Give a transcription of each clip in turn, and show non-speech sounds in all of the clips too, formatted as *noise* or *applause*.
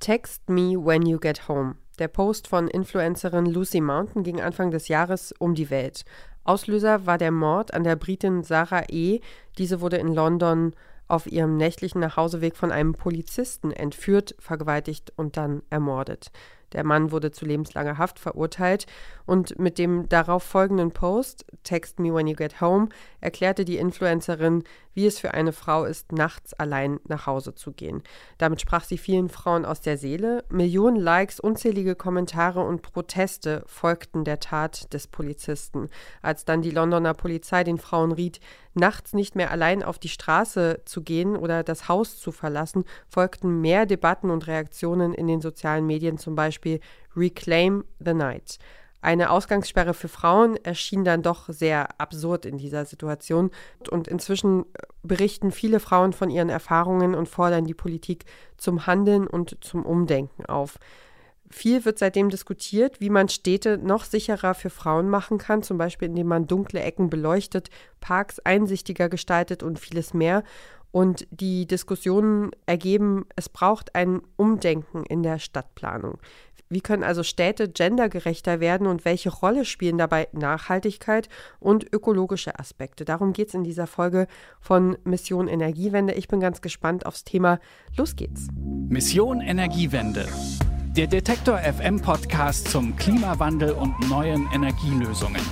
Text me when you get home. Der Post von Influencerin Lucy Mountain ging Anfang des Jahres um die Welt. Auslöser war der Mord an der Britin Sarah E. Diese wurde in London auf ihrem nächtlichen Nachhauseweg von einem Polizisten entführt, vergewaltigt und dann ermordet. Der Mann wurde zu lebenslanger Haft verurteilt und mit dem darauf folgenden Post, Text me when you get home, erklärte die Influencerin, wie es für eine Frau ist, nachts allein nach Hause zu gehen. Damit sprach sie vielen Frauen aus der Seele. Millionen Likes, unzählige Kommentare und Proteste folgten der Tat des Polizisten. Als dann die Londoner Polizei den Frauen riet, nachts nicht mehr allein auf die Straße zu gehen oder das Haus zu verlassen, folgten mehr Debatten und Reaktionen in den sozialen Medien, zum Beispiel Reclaim the Night. Eine Ausgangssperre für Frauen erschien dann doch sehr absurd in dieser Situation. Und inzwischen berichten viele Frauen von ihren Erfahrungen und fordern die Politik zum Handeln und zum Umdenken auf. Viel wird seitdem diskutiert, wie man Städte noch sicherer für Frauen machen kann, zum Beispiel indem man dunkle Ecken beleuchtet, Parks einsichtiger gestaltet und vieles mehr. Und die Diskussionen ergeben, es braucht ein Umdenken in der Stadtplanung. Wie können also Städte gendergerechter werden und welche Rolle spielen dabei Nachhaltigkeit und ökologische Aspekte? Darum geht es in dieser Folge von Mission Energiewende. Ich bin ganz gespannt aufs Thema. Los geht's. Mission Energiewende. Der Detektor FM Podcast zum Klimawandel und neuen Energielösungen.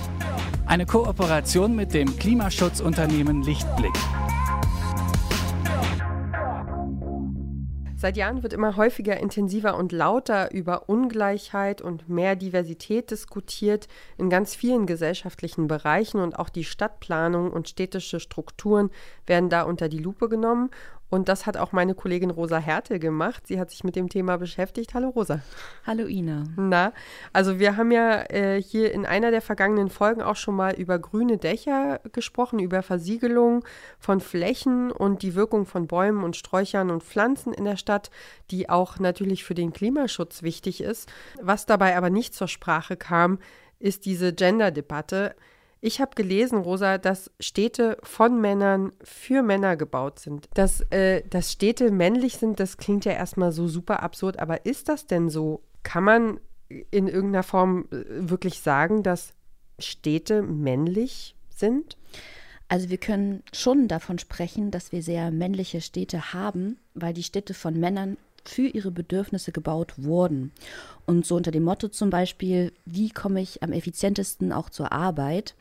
Eine Kooperation mit dem Klimaschutzunternehmen Lichtblick. Seit Jahren wird immer häufiger, intensiver und lauter über Ungleichheit und mehr Diversität diskutiert in ganz vielen gesellschaftlichen Bereichen und auch die Stadtplanung und städtische Strukturen werden da unter die Lupe genommen. Und das hat auch meine Kollegin Rosa Härte gemacht. Sie hat sich mit dem Thema beschäftigt. Hallo Rosa. Hallo Ina. Na, also wir haben ja äh, hier in einer der vergangenen Folgen auch schon mal über grüne Dächer gesprochen, über Versiegelung von Flächen und die Wirkung von Bäumen und Sträuchern und Pflanzen in der Stadt, die auch natürlich für den Klimaschutz wichtig ist. Was dabei aber nicht zur Sprache kam, ist diese Gender-Debatte. Ich habe gelesen, Rosa, dass Städte von Männern für Männer gebaut sind. Dass, äh, dass Städte männlich sind, das klingt ja erstmal so super absurd, aber ist das denn so? Kann man in irgendeiner Form äh, wirklich sagen, dass Städte männlich sind? Also wir können schon davon sprechen, dass wir sehr männliche Städte haben, weil die Städte von Männern für ihre Bedürfnisse gebaut wurden. Und so unter dem Motto zum Beispiel, wie komme ich am effizientesten auch zur Arbeit.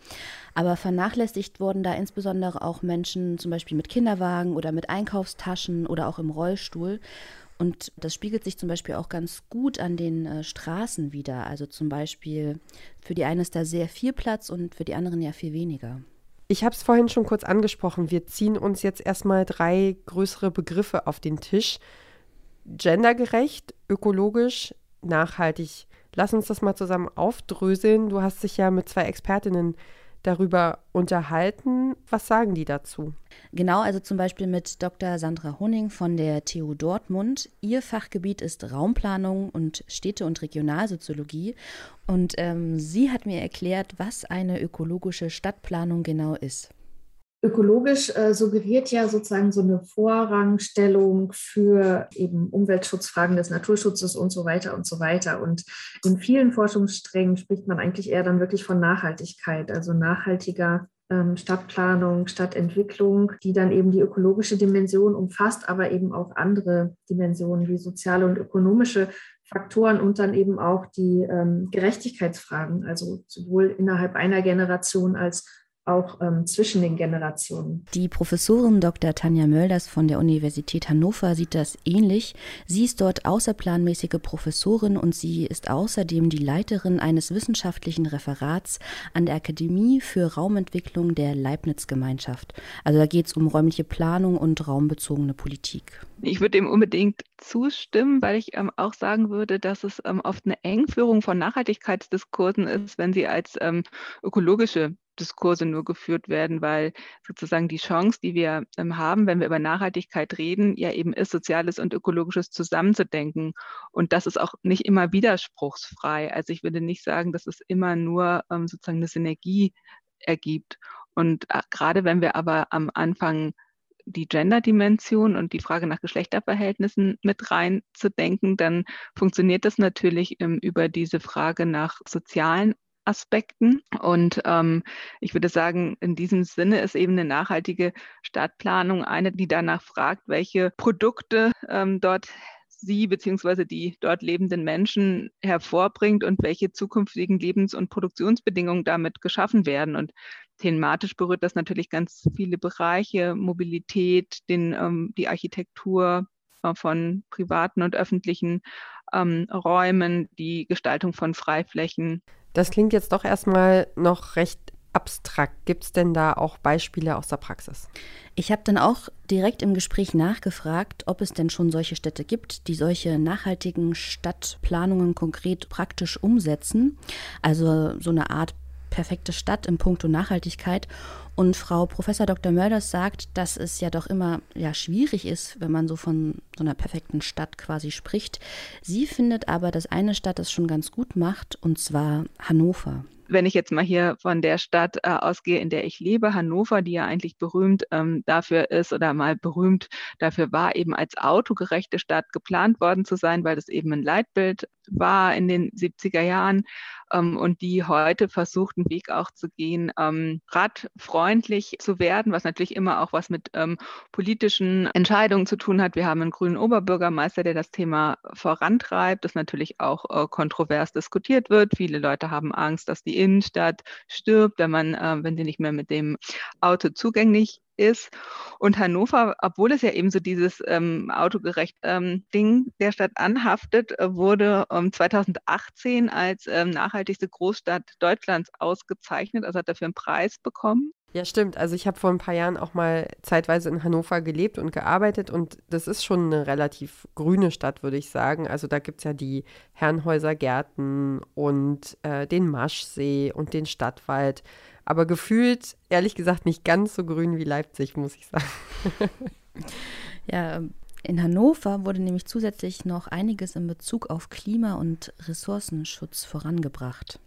Aber vernachlässigt wurden da insbesondere auch Menschen zum Beispiel mit Kinderwagen oder mit Einkaufstaschen oder auch im Rollstuhl. Und das spiegelt sich zum Beispiel auch ganz gut an den äh, Straßen wieder. Also zum Beispiel für die einen ist da sehr viel Platz und für die anderen ja viel weniger. Ich habe es vorhin schon kurz angesprochen. Wir ziehen uns jetzt erstmal drei größere Begriffe auf den Tisch gendergerecht, ökologisch, nachhaltig. Lass uns das mal zusammen aufdröseln. Du hast dich ja mit zwei Expertinnen darüber unterhalten. Was sagen die dazu? Genau, also zum Beispiel mit Dr. Sandra Honing von der TU Dortmund. Ihr Fachgebiet ist Raumplanung und Städte- und Regionalsoziologie. Und ähm, sie hat mir erklärt, was eine ökologische Stadtplanung genau ist. Ökologisch äh, suggeriert ja sozusagen so eine Vorrangstellung für eben Umweltschutzfragen des Naturschutzes und so weiter und so weiter. Und in vielen Forschungssträngen spricht man eigentlich eher dann wirklich von Nachhaltigkeit, also nachhaltiger ähm, Stadtplanung, Stadtentwicklung, die dann eben die ökologische Dimension umfasst, aber eben auch andere Dimensionen wie soziale und ökonomische Faktoren und dann eben auch die ähm, Gerechtigkeitsfragen, also sowohl innerhalb einer Generation als auch ähm, zwischen den Generationen. Die Professorin Dr. Tanja Mölders von der Universität Hannover sieht das ähnlich. Sie ist dort außerplanmäßige Professorin und sie ist außerdem die Leiterin eines wissenschaftlichen Referats an der Akademie für Raumentwicklung der Leibniz-Gemeinschaft. Also da geht es um räumliche Planung und raumbezogene Politik. Ich würde dem unbedingt zustimmen, weil ich ähm, auch sagen würde, dass es ähm, oft eine Engführung von Nachhaltigkeitsdiskursen ist, wenn sie als ähm, ökologische Diskurse nur geführt werden, weil sozusagen die Chance, die wir ähm, haben, wenn wir über Nachhaltigkeit reden, ja eben ist, Soziales und Ökologisches zusammenzudenken. Und das ist auch nicht immer widerspruchsfrei. Also ich würde nicht sagen, dass es immer nur ähm, sozusagen eine Synergie ergibt. Und äh, gerade wenn wir aber am Anfang die Gender-Dimension und die Frage nach Geschlechterverhältnissen mit reinzudenken, dann funktioniert das natürlich ähm, über diese Frage nach sozialen Aspekten. Und ähm, ich würde sagen, in diesem Sinne ist eben eine nachhaltige Stadtplanung eine, die danach fragt, welche Produkte ähm, dort sie bzw. die dort lebenden Menschen hervorbringt und welche zukünftigen Lebens- und Produktionsbedingungen damit geschaffen werden. Und thematisch berührt das natürlich ganz viele Bereiche, Mobilität, den, ähm, die Architektur äh, von privaten und öffentlichen ähm, Räumen, die Gestaltung von Freiflächen. Das klingt jetzt doch erstmal noch recht abstrakt. Gibt es denn da auch Beispiele aus der Praxis? Ich habe dann auch direkt im Gespräch nachgefragt, ob es denn schon solche Städte gibt, die solche nachhaltigen Stadtplanungen konkret praktisch umsetzen. Also so eine Art perfekte Stadt im Punkto Nachhaltigkeit. Und Frau Professor Dr. Mörders sagt, dass es ja doch immer ja, schwierig ist, wenn man so von so einer perfekten Stadt quasi spricht. Sie findet aber, dass eine Stadt das schon ganz gut macht, und zwar Hannover wenn ich jetzt mal hier von der Stadt äh, ausgehe, in der ich lebe, Hannover, die ja eigentlich berühmt ähm, dafür ist oder mal berühmt dafür war, eben als autogerechte Stadt geplant worden zu sein, weil das eben ein Leitbild war in den 70er Jahren ähm, und die heute versucht, einen Weg auch zu gehen, ähm, radfreundlich zu werden, was natürlich immer auch was mit ähm, politischen Entscheidungen zu tun hat. Wir haben einen grünen Oberbürgermeister, der das Thema vorantreibt, das natürlich auch äh, kontrovers diskutiert wird. Viele Leute haben Angst, dass die Innenstadt stirbt, wenn man, äh, wenn sie nicht mehr mit dem Auto zugänglich ist. Und Hannover, obwohl es ja eben so dieses ähm, autogerecht ähm, Ding der Stadt anhaftet, äh, wurde ähm, 2018 als ähm, nachhaltigste Großstadt Deutschlands ausgezeichnet, also hat dafür einen Preis bekommen. Ja, stimmt. Also ich habe vor ein paar Jahren auch mal zeitweise in Hannover gelebt und gearbeitet und das ist schon eine relativ grüne Stadt, würde ich sagen. Also da gibt es ja die Herrenhäuser Gärten und äh, den Maschsee und den Stadtwald aber gefühlt, ehrlich gesagt, nicht ganz so grün wie Leipzig, muss ich sagen. *laughs* ja, in Hannover wurde nämlich zusätzlich noch einiges in Bezug auf Klima- und Ressourcenschutz vorangebracht.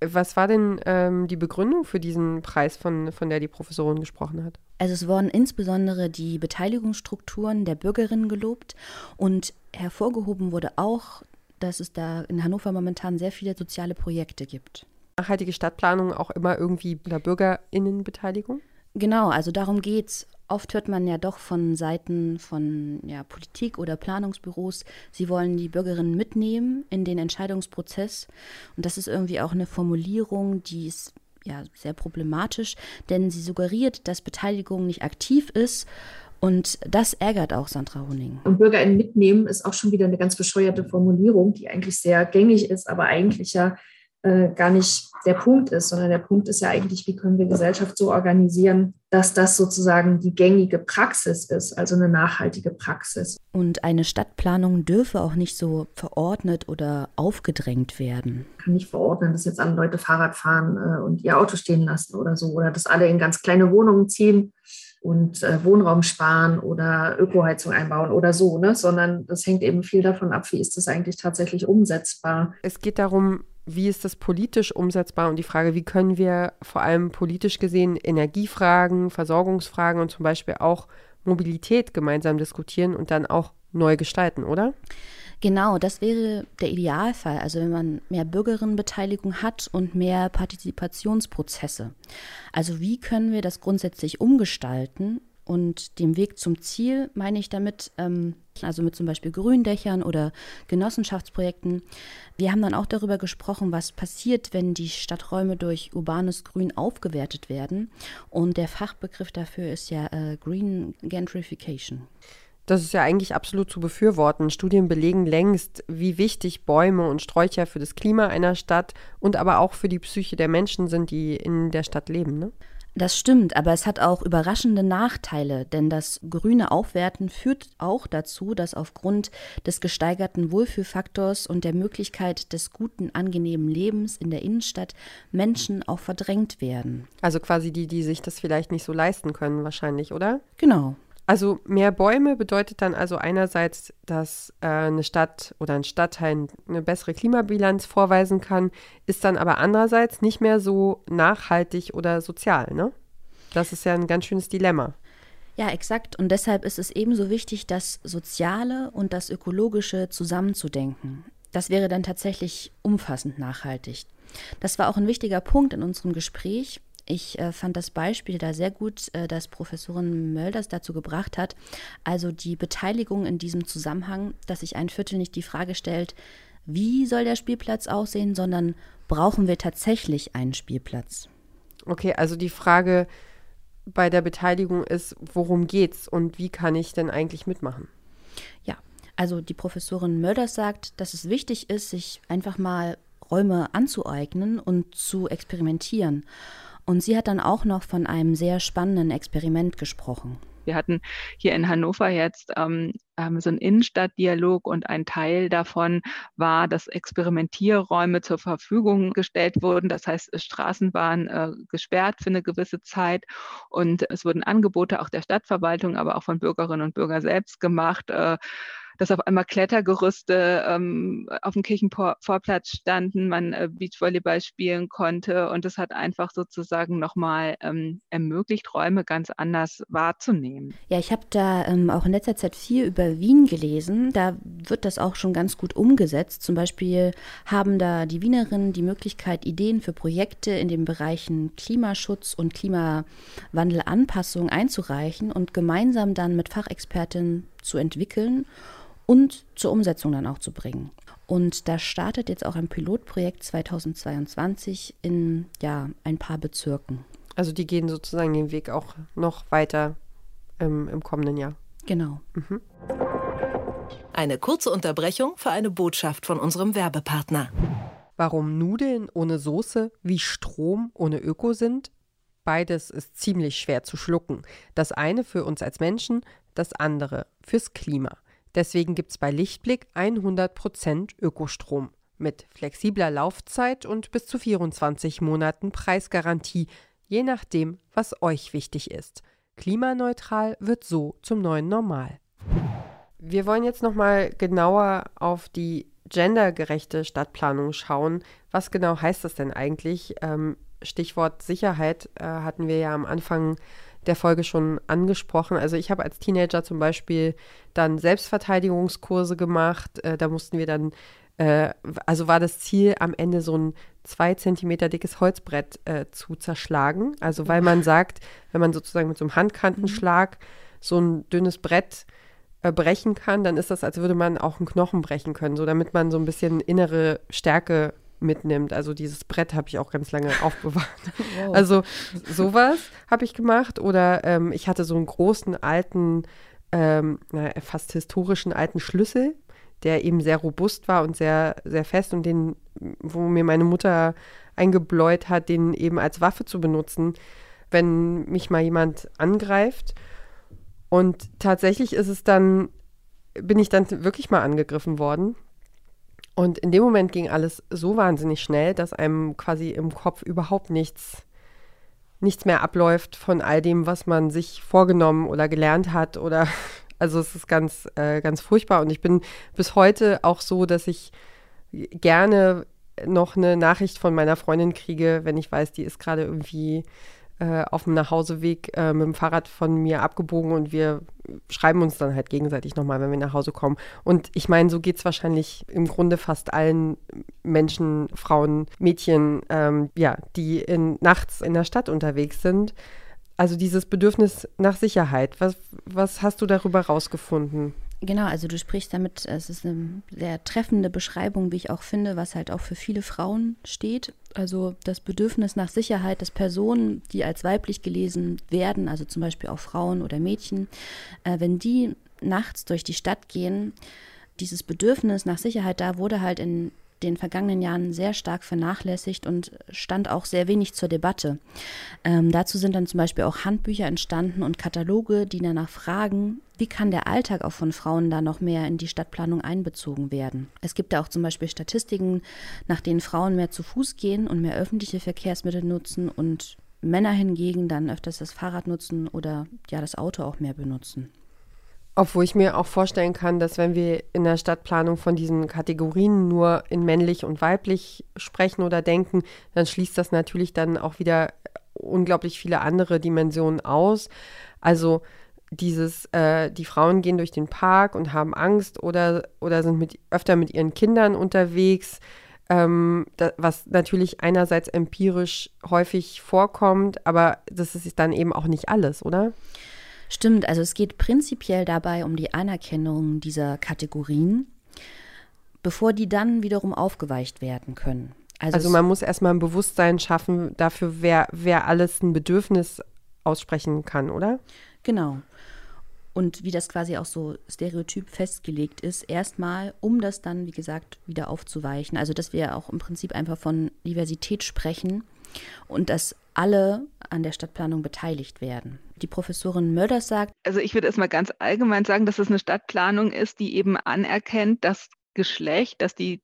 Was war denn ähm, die Begründung für diesen Preis, von, von der die Professorin gesprochen hat? Also es wurden insbesondere die Beteiligungsstrukturen der Bürgerinnen gelobt und hervorgehoben wurde auch, dass es da in Hannover momentan sehr viele soziale Projekte gibt nachhaltige Stadtplanung auch immer irgendwie einer Bürgerinnenbeteiligung? Genau, also darum geht's. Oft hört man ja doch von Seiten von ja, Politik oder Planungsbüros, sie wollen die Bürgerinnen mitnehmen in den Entscheidungsprozess. Und das ist irgendwie auch eine Formulierung, die ist ja sehr problematisch, denn sie suggeriert, dass Beteiligung nicht aktiv ist. Und das ärgert auch Sandra Honing. Und BürgerInnen mitnehmen ist auch schon wieder eine ganz bescheuerte Formulierung, die eigentlich sehr gängig ist, aber eigentlich ja äh, gar nicht der Punkt ist, sondern der Punkt ist ja eigentlich, wie können wir Gesellschaft so organisieren, dass das sozusagen die gängige Praxis ist, also eine nachhaltige Praxis. Und eine Stadtplanung dürfe auch nicht so verordnet oder aufgedrängt werden. Ich kann nicht verordnen, dass jetzt alle Leute Fahrrad fahren äh, und ihr Auto stehen lassen oder so, oder dass alle in ganz kleine Wohnungen ziehen und äh, Wohnraum sparen oder Ökoheizung einbauen oder so, ne? sondern das hängt eben viel davon ab, wie ist das eigentlich tatsächlich umsetzbar. Es geht darum, wie ist das politisch umsetzbar und die Frage, wie können wir vor allem politisch gesehen Energiefragen, Versorgungsfragen und zum Beispiel auch Mobilität gemeinsam diskutieren und dann auch neu gestalten, oder? Genau, das wäre der Idealfall. Also wenn man mehr Bürgerinnenbeteiligung hat und mehr Partizipationsprozesse. Also wie können wir das grundsätzlich umgestalten und dem Weg zum Ziel meine ich damit, ähm, also mit zum Beispiel Gründächern oder Genossenschaftsprojekten. Wir haben dann auch darüber gesprochen, was passiert, wenn die Stadträume durch urbanes Grün aufgewertet werden. Und der Fachbegriff dafür ist ja äh, Green Gentrification. Das ist ja eigentlich absolut zu befürworten. Studien belegen längst, wie wichtig Bäume und Sträucher für das Klima einer Stadt und aber auch für die Psyche der Menschen sind, die in der Stadt leben. Ne? Das stimmt, aber es hat auch überraschende Nachteile, denn das grüne Aufwerten führt auch dazu, dass aufgrund des gesteigerten Wohlfühlfaktors und der Möglichkeit des guten, angenehmen Lebens in der Innenstadt Menschen auch verdrängt werden. Also quasi die, die sich das vielleicht nicht so leisten können, wahrscheinlich, oder? Genau. Also mehr Bäume bedeutet dann also einerseits, dass äh, eine Stadt oder ein Stadtteil eine bessere Klimabilanz vorweisen kann, ist dann aber andererseits nicht mehr so nachhaltig oder sozial, ne? Das ist ja ein ganz schönes Dilemma. Ja, exakt. Und deshalb ist es ebenso wichtig, das Soziale und das Ökologische zusammenzudenken. Das wäre dann tatsächlich umfassend nachhaltig. Das war auch ein wichtiger Punkt in unserem Gespräch. Ich äh, fand das Beispiel da sehr gut, äh, das Professorin Mölders dazu gebracht hat. Also die Beteiligung in diesem Zusammenhang, dass sich ein Viertel nicht die Frage stellt, wie soll der Spielplatz aussehen, sondern brauchen wir tatsächlich einen Spielplatz? Okay, also die Frage bei der Beteiligung ist, worum geht's und wie kann ich denn eigentlich mitmachen? Ja, also die Professorin Mölders sagt, dass es wichtig ist, sich einfach mal Räume anzueignen und zu experimentieren. Und sie hat dann auch noch von einem sehr spannenden Experiment gesprochen. Wir hatten hier in Hannover jetzt ähm, ähm, so einen Innenstadtdialog und ein Teil davon war, dass Experimentierräume zur Verfügung gestellt wurden. Das heißt, Straßen waren äh, gesperrt für eine gewisse Zeit und es wurden Angebote auch der Stadtverwaltung, aber auch von Bürgerinnen und Bürgern selbst gemacht. Äh, dass auf einmal Klettergerüste ähm, auf dem Kirchenvorplatz standen, man äh, Beachvolleyball spielen konnte und das hat einfach sozusagen nochmal ähm, ermöglicht, Räume ganz anders wahrzunehmen. Ja, ich habe da ähm, auch in letzter Zeit viel über Wien gelesen. Da wird das auch schon ganz gut umgesetzt. Zum Beispiel haben da die Wienerinnen die Möglichkeit, Ideen für Projekte in den Bereichen Klimaschutz und Klimawandelanpassung einzureichen und gemeinsam dann mit Fachexpertinnen zu entwickeln und zur Umsetzung dann auch zu bringen. Und da startet jetzt auch ein Pilotprojekt 2022 in ja, ein paar Bezirken. Also die gehen sozusagen den Weg auch noch weiter ähm, im kommenden Jahr. Genau. Mhm. Eine kurze Unterbrechung für eine Botschaft von unserem Werbepartner. Warum Nudeln ohne Soße wie Strom ohne Öko sind? Beides ist ziemlich schwer zu schlucken. Das eine für uns als Menschen, das andere fürs Klima. Deswegen gibt es bei Lichtblick 100% Ökostrom mit flexibler Laufzeit und bis zu 24 Monaten Preisgarantie, je nachdem, was euch wichtig ist. Klimaneutral wird so zum neuen Normal. Wir wollen jetzt nochmal genauer auf die gendergerechte Stadtplanung schauen. Was genau heißt das denn eigentlich? Ähm, Stichwort Sicherheit äh, hatten wir ja am Anfang der Folge schon angesprochen. Also ich habe als Teenager zum Beispiel dann Selbstverteidigungskurse gemacht. Äh, da mussten wir dann, äh, also war das Ziel am Ende so ein zwei Zentimeter dickes Holzbrett äh, zu zerschlagen. Also weil man *laughs* sagt, wenn man sozusagen mit so einem Handkantenschlag so ein dünnes Brett äh, brechen kann, dann ist das, als würde man auch einen Knochen brechen können, so damit man so ein bisschen innere Stärke mitnimmt. Also dieses Brett habe ich auch ganz lange *laughs* aufbewahrt. Wow. Also sowas habe ich gemacht. Oder ähm, ich hatte so einen großen alten, ähm, fast historischen alten Schlüssel, der eben sehr robust war und sehr, sehr fest und den, wo mir meine Mutter eingebläut hat, den eben als Waffe zu benutzen, wenn mich mal jemand angreift. Und tatsächlich ist es dann, bin ich dann wirklich mal angegriffen worden und in dem Moment ging alles so wahnsinnig schnell, dass einem quasi im Kopf überhaupt nichts, nichts mehr abläuft von all dem, was man sich vorgenommen oder gelernt hat. Oder *laughs* also es ist ganz, äh, ganz furchtbar. Und ich bin bis heute auch so, dass ich gerne noch eine Nachricht von meiner Freundin kriege, wenn ich weiß, die ist gerade irgendwie äh, auf dem Nachhauseweg äh, mit dem Fahrrad von mir abgebogen und wir schreiben uns dann halt gegenseitig nochmal, wenn wir nach Hause kommen. Und ich meine, so geht es wahrscheinlich im Grunde fast allen Menschen, Frauen, Mädchen, ähm, ja, die in, nachts in der Stadt unterwegs sind. Also dieses Bedürfnis nach Sicherheit. Was, was hast du darüber rausgefunden? Genau, also du sprichst damit, es ist eine sehr treffende Beschreibung, wie ich auch finde, was halt auch für viele Frauen steht. Also das Bedürfnis nach Sicherheit, dass Personen, die als weiblich gelesen werden, also zum Beispiel auch Frauen oder Mädchen, äh, wenn die nachts durch die Stadt gehen, dieses Bedürfnis nach Sicherheit da wurde halt in den vergangenen Jahren sehr stark vernachlässigt und stand auch sehr wenig zur Debatte. Ähm, dazu sind dann zum Beispiel auch Handbücher entstanden und Kataloge, die danach fragen, wie kann der Alltag auch von Frauen da noch mehr in die Stadtplanung einbezogen werden. Es gibt da auch zum Beispiel Statistiken, nach denen Frauen mehr zu Fuß gehen und mehr öffentliche Verkehrsmittel nutzen und Männer hingegen dann öfters das Fahrrad nutzen oder ja das Auto auch mehr benutzen. Obwohl ich mir auch vorstellen kann, dass wenn wir in der Stadtplanung von diesen Kategorien nur in männlich und weiblich sprechen oder denken, dann schließt das natürlich dann auch wieder unglaublich viele andere Dimensionen aus. Also dieses, äh, die Frauen gehen durch den Park und haben Angst oder, oder sind mit, öfter mit ihren Kindern unterwegs, ähm, da, was natürlich einerseits empirisch häufig vorkommt, aber das ist dann eben auch nicht alles, oder? Stimmt, also es geht prinzipiell dabei um die Anerkennung dieser Kategorien, bevor die dann wiederum aufgeweicht werden können. Also, also man muss erstmal ein Bewusstsein schaffen dafür, wer, wer alles ein Bedürfnis aussprechen kann, oder? Genau. Und wie das quasi auch so stereotyp festgelegt ist, erstmal, um das dann, wie gesagt, wieder aufzuweichen. Also, dass wir auch im Prinzip einfach von Diversität sprechen und dass alle an der Stadtplanung beteiligt werden. Die Professorin Mörders sagt. Also ich würde erstmal ganz allgemein sagen, dass es eine Stadtplanung ist, die eben anerkennt, dass Geschlecht, dass die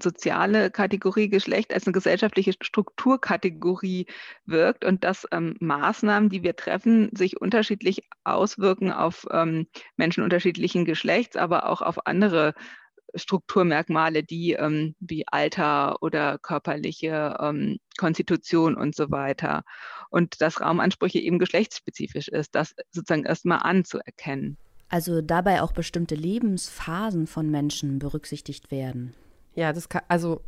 soziale Kategorie Geschlecht als eine gesellschaftliche Strukturkategorie wirkt und dass ähm, Maßnahmen, die wir treffen, sich unterschiedlich auswirken auf ähm, Menschen unterschiedlichen Geschlechts, aber auch auf andere Strukturmerkmale, die ähm, wie Alter oder körperliche ähm, Konstitution und so weiter. Und dass Raumansprüche eben geschlechtsspezifisch ist, das sozusagen erstmal anzuerkennen. Also dabei auch bestimmte Lebensphasen von Menschen berücksichtigt werden. Ja, das kann, also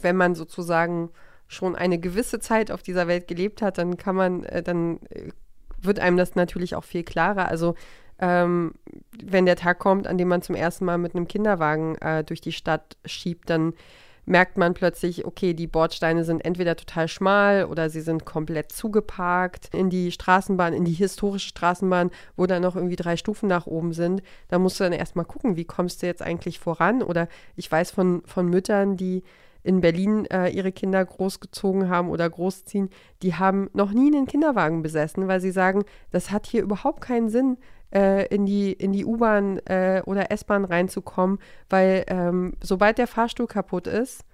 wenn man sozusagen schon eine gewisse Zeit auf dieser Welt gelebt hat, dann kann man, äh, dann äh, wird einem das natürlich auch viel klarer. Also ähm, wenn der Tag kommt, an dem man zum ersten Mal mit einem Kinderwagen äh, durch die Stadt schiebt, dann merkt man plötzlich, okay, die Bordsteine sind entweder total schmal oder sie sind komplett zugeparkt in die Straßenbahn, in die historische Straßenbahn, wo dann noch irgendwie drei Stufen nach oben sind. Da musst du dann erstmal gucken, wie kommst du jetzt eigentlich voran? Oder ich weiß von, von Müttern, die in Berlin äh, ihre Kinder großgezogen haben oder großziehen, die haben noch nie einen Kinderwagen besessen, weil sie sagen, das hat hier überhaupt keinen Sinn, äh, in die, in die U-Bahn äh, oder S-Bahn reinzukommen, weil ähm, sobald der Fahrstuhl kaputt ist,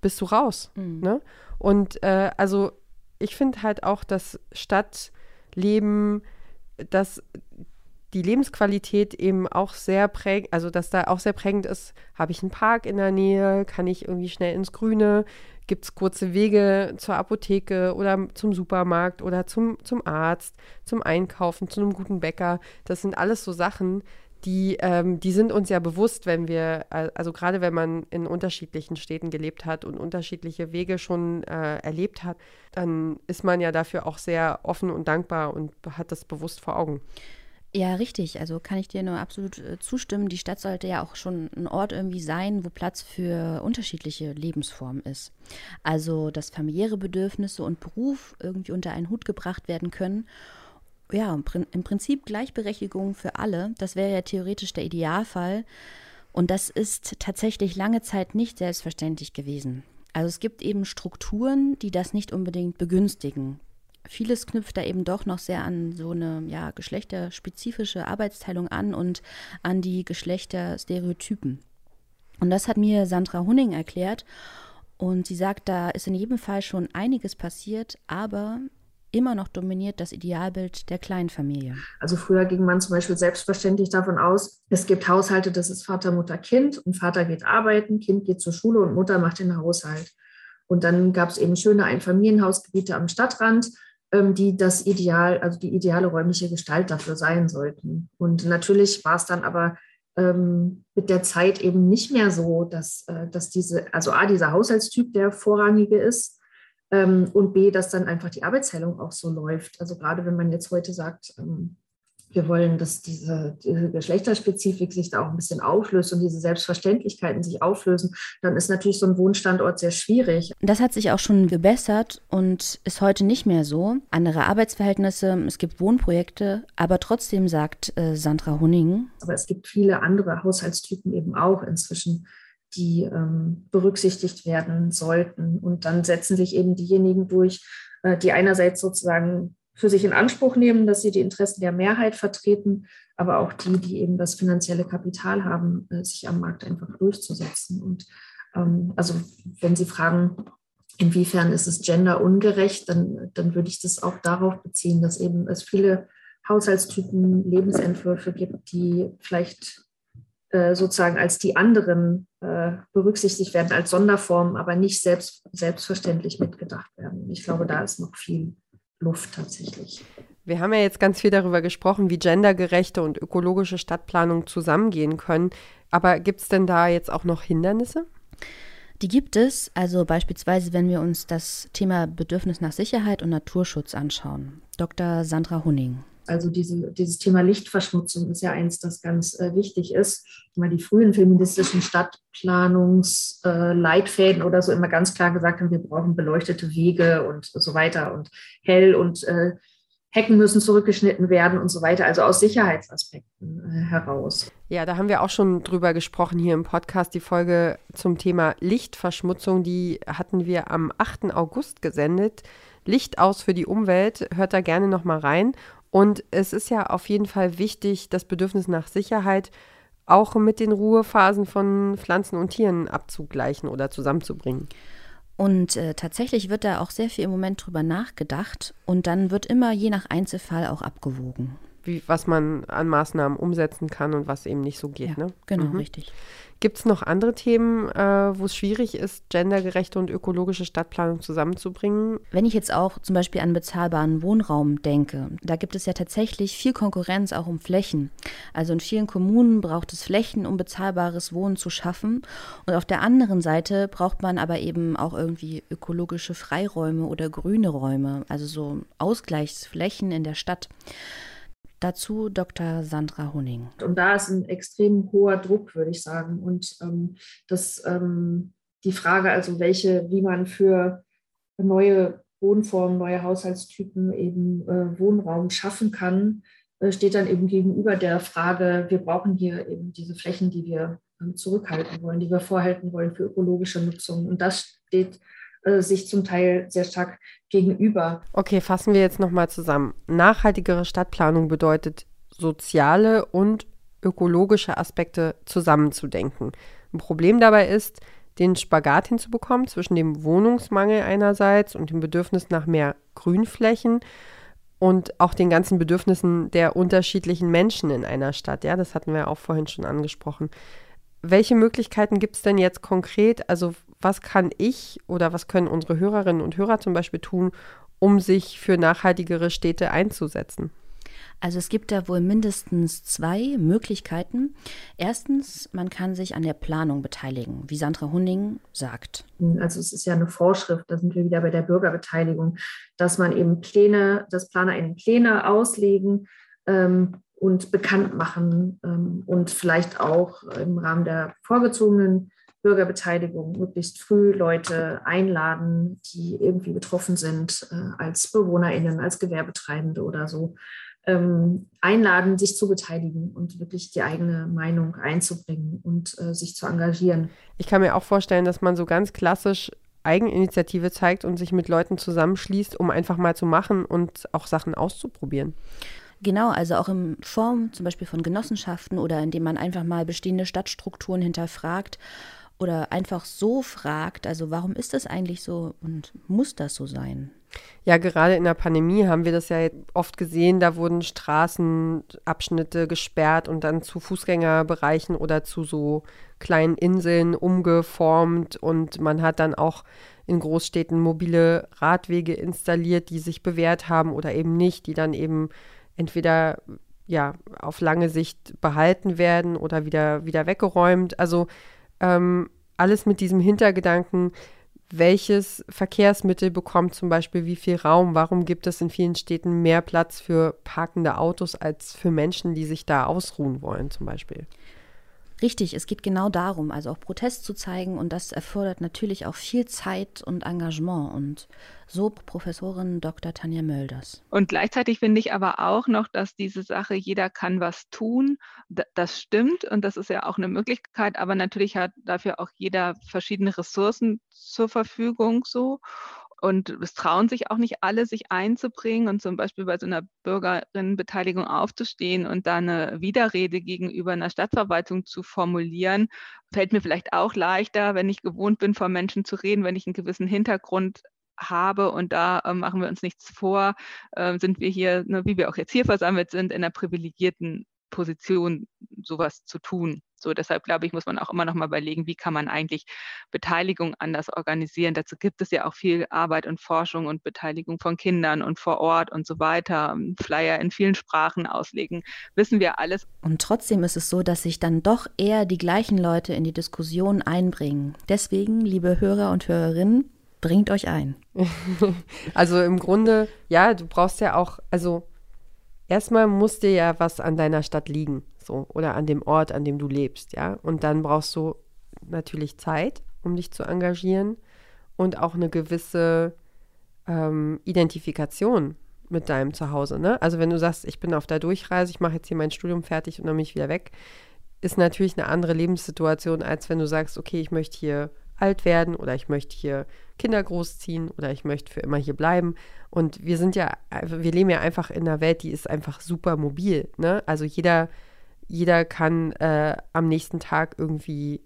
bist du raus. Mhm. Ne? Und äh, also ich finde halt auch, dass Stadtleben, dass die Lebensqualität eben auch sehr prägend, also dass da auch sehr prägend ist, habe ich einen Park in der Nähe, kann ich irgendwie schnell ins Grüne, gibt es kurze Wege zur Apotheke oder zum Supermarkt oder zum, zum Arzt, zum Einkaufen, zu einem guten Bäcker. Das sind alles so Sachen, die, ähm, die sind uns ja bewusst, wenn wir, also gerade wenn man in unterschiedlichen Städten gelebt hat und unterschiedliche Wege schon äh, erlebt hat, dann ist man ja dafür auch sehr offen und dankbar und hat das bewusst vor Augen. Ja, richtig. Also kann ich dir nur absolut äh, zustimmen. Die Stadt sollte ja auch schon ein Ort irgendwie sein, wo Platz für unterschiedliche Lebensformen ist. Also, dass familiäre Bedürfnisse und Beruf irgendwie unter einen Hut gebracht werden können. Ja, im Prinzip Gleichberechtigung für alle. Das wäre ja theoretisch der Idealfall. Und das ist tatsächlich lange Zeit nicht selbstverständlich gewesen. Also es gibt eben Strukturen, die das nicht unbedingt begünstigen vieles knüpft da eben doch noch sehr an so eine ja, geschlechterspezifische Arbeitsteilung an und an die Geschlechterstereotypen. Und das hat mir Sandra Hunning erklärt. Und sie sagt, da ist in jedem Fall schon einiges passiert, aber immer noch dominiert das Idealbild der Kleinfamilie. Also früher ging man zum Beispiel selbstverständlich davon aus, es gibt Haushalte, das ist Vater, Mutter, Kind und Vater geht arbeiten, Kind geht zur Schule und Mutter macht den Haushalt. Und dann gab es eben schöne Einfamilienhausgebiete am Stadtrand die das Ideal, also die ideale räumliche Gestalt dafür sein sollten. Und natürlich war es dann aber ähm, mit der Zeit eben nicht mehr so, dass, äh, dass diese, also A, dieser Haushaltstyp der vorrangige ist ähm, und B, dass dann einfach die Arbeitsteilung auch so läuft. Also gerade wenn man jetzt heute sagt, ähm, wir wollen, dass diese, diese, Geschlechterspezifik sich da auch ein bisschen auflöst und diese Selbstverständlichkeiten sich auflösen, dann ist natürlich so ein Wohnstandort sehr schwierig. Das hat sich auch schon gebessert und ist heute nicht mehr so. Andere Arbeitsverhältnisse, es gibt Wohnprojekte, aber trotzdem sagt äh, Sandra Hunning. Aber es gibt viele andere Haushaltstypen eben auch inzwischen die ähm, berücksichtigt werden sollten. Und dann setzen sich eben diejenigen durch, äh, die einerseits sozusagen für sich in Anspruch nehmen, dass sie die Interessen der Mehrheit vertreten, aber auch die, die eben das finanzielle Kapital haben, äh, sich am Markt einfach durchzusetzen. Und ähm, also wenn Sie fragen, inwiefern ist es genderungerecht, dann, dann würde ich das auch darauf beziehen, dass eben es viele Haushaltstypen, Lebensentwürfe gibt, die vielleicht äh, sozusagen als die anderen äh, berücksichtigt werden, als Sonderform, aber nicht selbst, selbstverständlich mitgedacht werden. Ich glaube, da ist noch viel Luft tatsächlich. Wir haben ja jetzt ganz viel darüber gesprochen, wie gendergerechte und ökologische Stadtplanung zusammengehen können. Aber gibt es denn da jetzt auch noch Hindernisse? Die gibt es, also beispielsweise, wenn wir uns das Thema Bedürfnis nach Sicherheit und Naturschutz anschauen. Dr. Sandra Hunning. Also diese, dieses Thema Lichtverschmutzung ist ja eins, das ganz äh, wichtig ist. Weil die frühen feministischen Stadtplanungsleitfäden äh, oder so immer ganz klar gesagt haben, wir brauchen beleuchtete Wege und so weiter und hell und äh, Hecken müssen zurückgeschnitten werden und so weiter, also aus Sicherheitsaspekten äh, heraus. Ja, da haben wir auch schon drüber gesprochen hier im Podcast. Die Folge zum Thema Lichtverschmutzung, die hatten wir am 8. August gesendet. Licht aus für die Umwelt, hört da gerne nochmal rein. Und es ist ja auf jeden Fall wichtig, das Bedürfnis nach Sicherheit auch mit den Ruhephasen von Pflanzen und Tieren abzugleichen oder zusammenzubringen. Und äh, tatsächlich wird da auch sehr viel im Moment drüber nachgedacht und dann wird immer je nach Einzelfall auch abgewogen. Wie, was man an Maßnahmen umsetzen kann und was eben nicht so geht. Ja, ne? Genau, mhm. richtig. Gibt es noch andere Themen, äh, wo es schwierig ist, gendergerechte und ökologische Stadtplanung zusammenzubringen? Wenn ich jetzt auch zum Beispiel an bezahlbaren Wohnraum denke, da gibt es ja tatsächlich viel Konkurrenz auch um Flächen. Also in vielen Kommunen braucht es Flächen, um bezahlbares Wohnen zu schaffen. Und auf der anderen Seite braucht man aber eben auch irgendwie ökologische Freiräume oder grüne Räume, also so Ausgleichsflächen in der Stadt. Dazu Dr. Sandra Honing. Und da ist ein extrem hoher Druck, würde ich sagen. Und ähm, das, ähm, die Frage, also welche, wie man für neue Wohnformen, neue Haushaltstypen eben äh, Wohnraum schaffen kann, äh, steht dann eben gegenüber der Frage, wir brauchen hier eben diese Flächen, die wir äh, zurückhalten wollen, die wir vorhalten wollen für ökologische Nutzung. Und das steht äh, sich zum Teil sehr stark gegenüber. Okay, fassen wir jetzt nochmal zusammen. Nachhaltigere Stadtplanung bedeutet, soziale und ökologische Aspekte zusammenzudenken. Ein Problem dabei ist, den Spagat hinzubekommen zwischen dem Wohnungsmangel einerseits und dem Bedürfnis nach mehr Grünflächen und auch den ganzen Bedürfnissen der unterschiedlichen Menschen in einer Stadt. Ja, das hatten wir auch vorhin schon angesprochen. Welche Möglichkeiten gibt es denn jetzt konkret? Also was kann ich oder was können unsere Hörerinnen und Hörer zum Beispiel tun, um sich für nachhaltigere Städte einzusetzen? Also es gibt da wohl mindestens zwei Möglichkeiten. Erstens, man kann sich an der Planung beteiligen, wie Sandra Hunning sagt. Also es ist ja eine Vorschrift, da sind wir wieder bei der Bürgerbeteiligung, dass man eben Pläne, dass Planer eben Pläne auslegen ähm, und bekannt machen ähm, und vielleicht auch im Rahmen der vorgezogenen Bürgerbeteiligung möglichst früh Leute einladen, die irgendwie betroffen sind, äh, als BewohnerInnen, als Gewerbetreibende oder so, ähm, einladen, sich zu beteiligen und wirklich die eigene Meinung einzubringen und äh, sich zu engagieren. Ich kann mir auch vorstellen, dass man so ganz klassisch Eigeninitiative zeigt und sich mit Leuten zusammenschließt, um einfach mal zu machen und auch Sachen auszuprobieren. Genau, also auch in Form zum Beispiel von Genossenschaften oder indem man einfach mal bestehende Stadtstrukturen hinterfragt oder einfach so fragt, also warum ist das eigentlich so und muss das so sein? Ja, gerade in der Pandemie haben wir das ja oft gesehen, da wurden Straßenabschnitte gesperrt und dann zu Fußgängerbereichen oder zu so kleinen Inseln umgeformt und man hat dann auch in Großstädten mobile Radwege installiert, die sich bewährt haben oder eben nicht, die dann eben entweder ja auf lange Sicht behalten werden oder wieder, wieder weggeräumt. Also ähm, alles mit diesem Hintergedanken, welches Verkehrsmittel bekommt zum Beispiel wie viel Raum? Warum gibt es in vielen Städten mehr Platz für parkende Autos als für Menschen, die sich da ausruhen wollen zum Beispiel? Richtig, es geht genau darum, also auch Protest zu zeigen und das erfordert natürlich auch viel Zeit und Engagement und so Professorin Dr. Tanja Mölders. Und gleichzeitig finde ich aber auch noch, dass diese Sache, jeder kann was tun, das stimmt und das ist ja auch eine Möglichkeit, aber natürlich hat dafür auch jeder verschiedene Ressourcen zur Verfügung so. Und es trauen sich auch nicht alle, sich einzubringen und zum Beispiel bei so einer Bürgerinnenbeteiligung aufzustehen und da eine Widerrede gegenüber einer Stadtverwaltung zu formulieren. Fällt mir vielleicht auch leichter, wenn ich gewohnt bin, vor Menschen zu reden, wenn ich einen gewissen Hintergrund habe und da äh, machen wir uns nichts vor, äh, sind wir hier, ne, wie wir auch jetzt hier versammelt sind, in einer privilegierten Position, sowas zu tun. So, deshalb glaube ich, muss man auch immer noch mal überlegen, wie kann man eigentlich Beteiligung anders organisieren. Dazu gibt es ja auch viel Arbeit und Forschung und Beteiligung von Kindern und vor Ort und so weiter. Flyer in vielen Sprachen auslegen, wissen wir alles. Und trotzdem ist es so, dass sich dann doch eher die gleichen Leute in die Diskussion einbringen. Deswegen, liebe Hörer und Hörerinnen, bringt euch ein. *laughs* also im Grunde, ja, du brauchst ja auch, also erstmal muss dir ja was an deiner Stadt liegen, so, oder an dem Ort, an dem du lebst, ja. Und dann brauchst du natürlich Zeit, um dich zu engagieren und auch eine gewisse ähm, Identifikation mit deinem Zuhause, ne? Also wenn du sagst, ich bin auf der Durchreise, ich mache jetzt hier mein Studium fertig und dann bin ich wieder weg, ist natürlich eine andere Lebenssituation, als wenn du sagst, okay, ich möchte hier alt werden oder ich möchte hier Kinder großziehen oder ich möchte für immer hier bleiben. Und wir sind ja, wir leben ja einfach in einer Welt, die ist einfach super mobil. Ne? Also jeder, jeder kann äh, am nächsten Tag irgendwie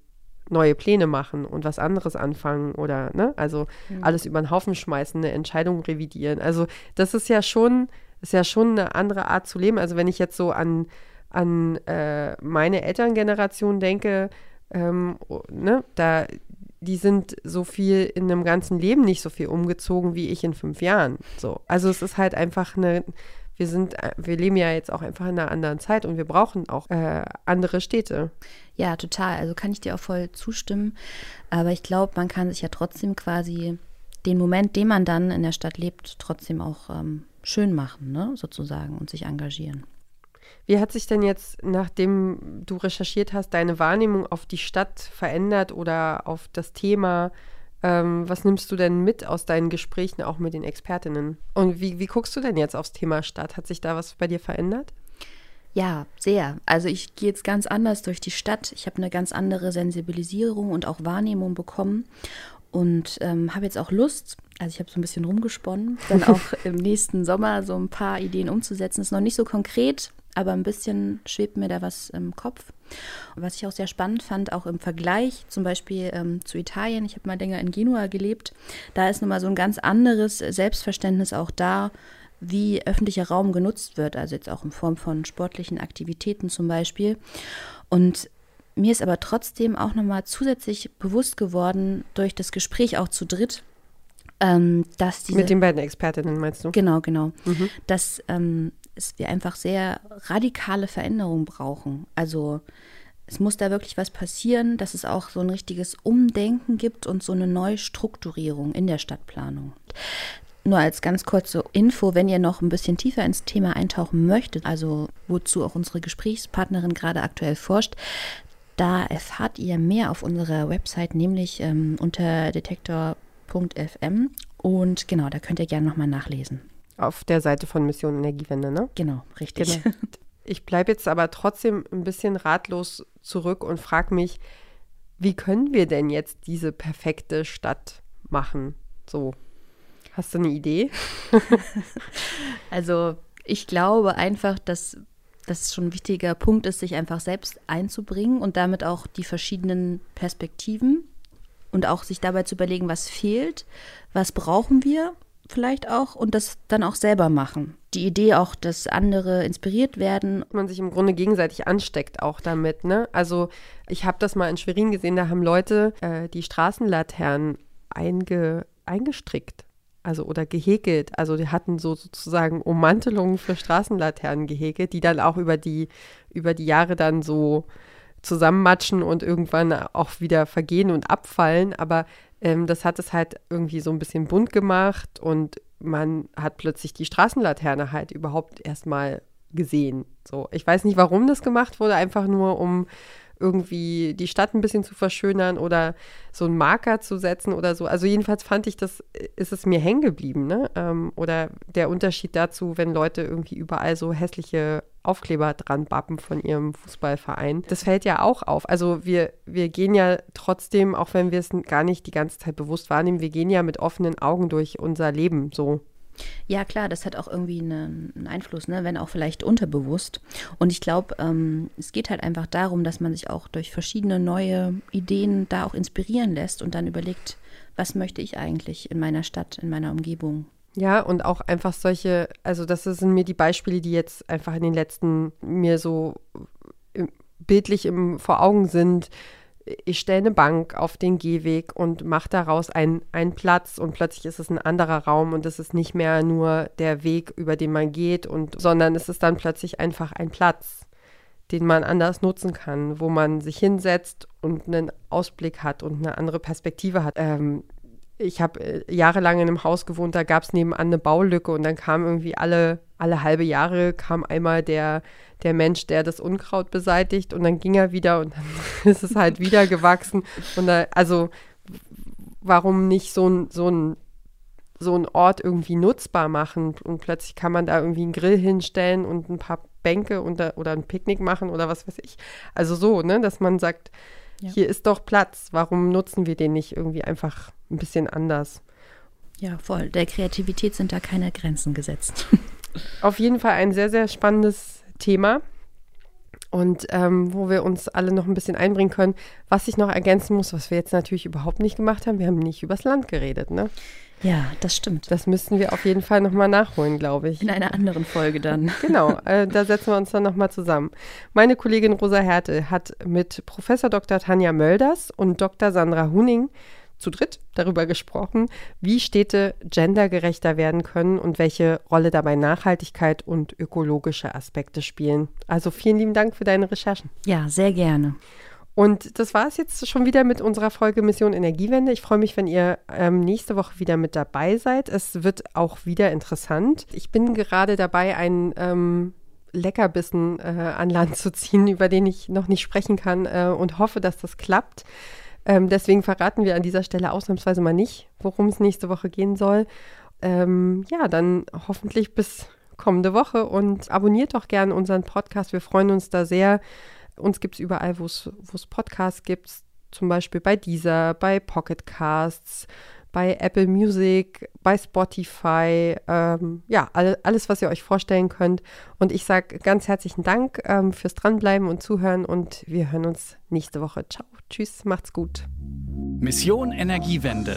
neue Pläne machen und was anderes anfangen oder, ne, also mhm. alles über den Haufen schmeißen, eine Entscheidung revidieren. Also das ist ja schon, ist ja schon eine andere Art zu leben. Also wenn ich jetzt so an, an äh, meine Elterngeneration denke, ähm, ne, da die sind so viel in einem ganzen Leben nicht so viel umgezogen wie ich in fünf Jahren. So. Also es ist halt einfach eine, wir sind, wir leben ja jetzt auch einfach in einer anderen Zeit und wir brauchen auch äh, andere Städte. Ja, total. Also kann ich dir auch voll zustimmen. Aber ich glaube, man kann sich ja trotzdem quasi den Moment, den man dann in der Stadt lebt, trotzdem auch ähm, schön machen, ne? sozusagen, und sich engagieren. Wie hat sich denn jetzt, nachdem du recherchiert hast, deine Wahrnehmung auf die Stadt verändert oder auf das Thema? Ähm, was nimmst du denn mit aus deinen Gesprächen auch mit den Expertinnen? Und wie, wie guckst du denn jetzt aufs Thema Stadt? Hat sich da was bei dir verändert? Ja, sehr. Also ich gehe jetzt ganz anders durch die Stadt. Ich habe eine ganz andere Sensibilisierung und auch Wahrnehmung bekommen und ähm, habe jetzt auch Lust, also ich habe so ein bisschen rumgesponnen, dann *laughs* auch im nächsten Sommer so ein paar Ideen umzusetzen. Ist noch nicht so konkret, aber ein bisschen schwebt mir da was im Kopf. Was ich auch sehr spannend fand, auch im Vergleich zum Beispiel ähm, zu Italien, ich habe mal länger in Genua gelebt, da ist nochmal so ein ganz anderes Selbstverständnis auch da, wie öffentlicher Raum genutzt wird, also jetzt auch in Form von sportlichen Aktivitäten zum Beispiel. Und mir ist aber trotzdem auch nochmal zusätzlich bewusst geworden, durch das Gespräch auch zu dritt, ähm, dass diese. Mit den beiden Expertinnen meinst du? Genau, genau. Mhm. Dass ähm, es, wir einfach sehr radikale Veränderungen brauchen. Also es muss da wirklich was passieren, dass es auch so ein richtiges Umdenken gibt und so eine Neustrukturierung in der Stadtplanung. Nur als ganz kurze Info, wenn ihr noch ein bisschen tiefer ins Thema eintauchen möchtet, also wozu auch unsere Gesprächspartnerin gerade aktuell forscht, da erfahrt ihr mehr auf unserer Website, nämlich ähm, unter detektor.fm. Und genau, da könnt ihr gerne nochmal nachlesen. Auf der Seite von Mission Energiewende, ne? Genau, richtig. Genau. *laughs* Ich bleibe jetzt aber trotzdem ein bisschen ratlos zurück und frage mich, wie können wir denn jetzt diese perfekte Stadt machen? So, hast du eine Idee? *laughs* also, ich glaube einfach, dass das schon ein wichtiger Punkt ist, sich einfach selbst einzubringen und damit auch die verschiedenen Perspektiven und auch sich dabei zu überlegen, was fehlt, was brauchen wir vielleicht auch und das dann auch selber machen. Die Idee auch, dass andere inspiriert werden. Man sich im Grunde gegenseitig ansteckt auch damit. Ne? Also ich habe das mal in Schwerin gesehen, da haben Leute äh, die Straßenlaternen einge, eingestrickt. Also oder gehäkelt. Also die hatten so sozusagen Ummantelungen für Straßenlaternen gehäkelt, die dann auch über die, über die Jahre dann so zusammenmatschen und irgendwann auch wieder vergehen und abfallen. Aber ähm, das hat es halt irgendwie so ein bisschen bunt gemacht und man hat plötzlich die Straßenlaterne halt überhaupt erstmal gesehen. So, ich weiß nicht, warum das gemacht wurde, einfach nur um irgendwie die Stadt ein bisschen zu verschönern oder so einen Marker zu setzen oder so. Also jedenfalls fand ich, das ist es mir hängen geblieben. Ne? Ähm, oder der Unterschied dazu, wenn Leute irgendwie überall so hässliche Aufkleber dran bappen von ihrem Fußballverein. Das fällt ja auch auf. Also wir, wir gehen ja trotzdem, auch wenn wir es gar nicht die ganze Zeit bewusst wahrnehmen, wir gehen ja mit offenen Augen durch unser Leben so. Ja, klar, das hat auch irgendwie einen, Einfluss, ne? wenn auch vielleicht unterbewusst. Und ich glaube, ähm, es geht halt einfach darum, dass man sich auch durch verschiedene neue Ideen da auch inspirieren lässt und dann überlegt, was möchte ich eigentlich in meiner Stadt, in meiner Umgebung. Ja, und auch einfach solche, also das sind mir die Beispiele, die jetzt einfach in den letzten mir so bildlich im, vor Augen sind, ich stelle eine Bank auf den Gehweg und mache daraus einen Platz und plötzlich ist es ein anderer Raum und es ist nicht mehr nur der Weg, über den man geht, und, sondern es ist dann plötzlich einfach ein Platz, den man anders nutzen kann, wo man sich hinsetzt und einen Ausblick hat und eine andere Perspektive hat. Ähm, ich habe äh, jahrelang in einem Haus gewohnt, da gab es nebenan eine Baulücke und dann kam irgendwie alle, alle halbe Jahre kam einmal der, der Mensch, der das Unkraut beseitigt und dann ging er wieder und dann *laughs* ist es halt wieder gewachsen. Und da, also warum nicht so ein, so ein so einen Ort irgendwie nutzbar machen und plötzlich kann man da irgendwie einen Grill hinstellen und ein paar Bänke und da, oder ein Picknick machen oder was weiß ich. Also so, ne, dass man sagt, ja. hier ist doch Platz, warum nutzen wir den nicht irgendwie einfach ein bisschen anders? Ja, voll. Der Kreativität sind da keine Grenzen gesetzt. *laughs* Auf jeden Fall ein sehr, sehr spannendes Thema und ähm, wo wir uns alle noch ein bisschen einbringen können. Was ich noch ergänzen muss, was wir jetzt natürlich überhaupt nicht gemacht haben, wir haben nicht übers Land geredet, ne? Ja, das stimmt. Das müssten wir auf jeden Fall nochmal nachholen, glaube ich. In einer anderen Folge dann. *laughs* Genau, äh, da setzen wir uns dann nochmal zusammen. Meine Kollegin Rosa Härte hat mit Professor Dr. Tanja Mölders und Dr. Sandra Huning zu dritt darüber gesprochen, wie Städte gendergerechter werden können und welche Rolle dabei Nachhaltigkeit und ökologische Aspekte spielen. Also vielen lieben Dank für deine Recherchen. Ja, sehr gerne. Und das war es jetzt schon wieder mit unserer Folge Mission Energiewende. Ich freue mich, wenn ihr ähm, nächste Woche wieder mit dabei seid. Es wird auch wieder interessant. Ich bin gerade dabei, einen ähm, Leckerbissen äh, an Land zu ziehen, über den ich noch nicht sprechen kann äh, und hoffe, dass das klappt. Ähm, deswegen verraten wir an dieser Stelle ausnahmsweise mal nicht, worum es nächste Woche gehen soll. Ähm, ja, dann hoffentlich bis kommende Woche und abonniert doch gerne unseren Podcast. Wir freuen uns da sehr. Uns gibt es überall, wo es Podcasts gibt, zum Beispiel bei Deezer, bei Pocket Casts, bei Apple Music, bei Spotify, ähm, ja, alle, alles, was ihr euch vorstellen könnt. Und ich sage ganz herzlichen Dank ähm, fürs Dranbleiben und Zuhören und wir hören uns nächste Woche. Ciao, tschüss, macht's gut. Mission Energiewende.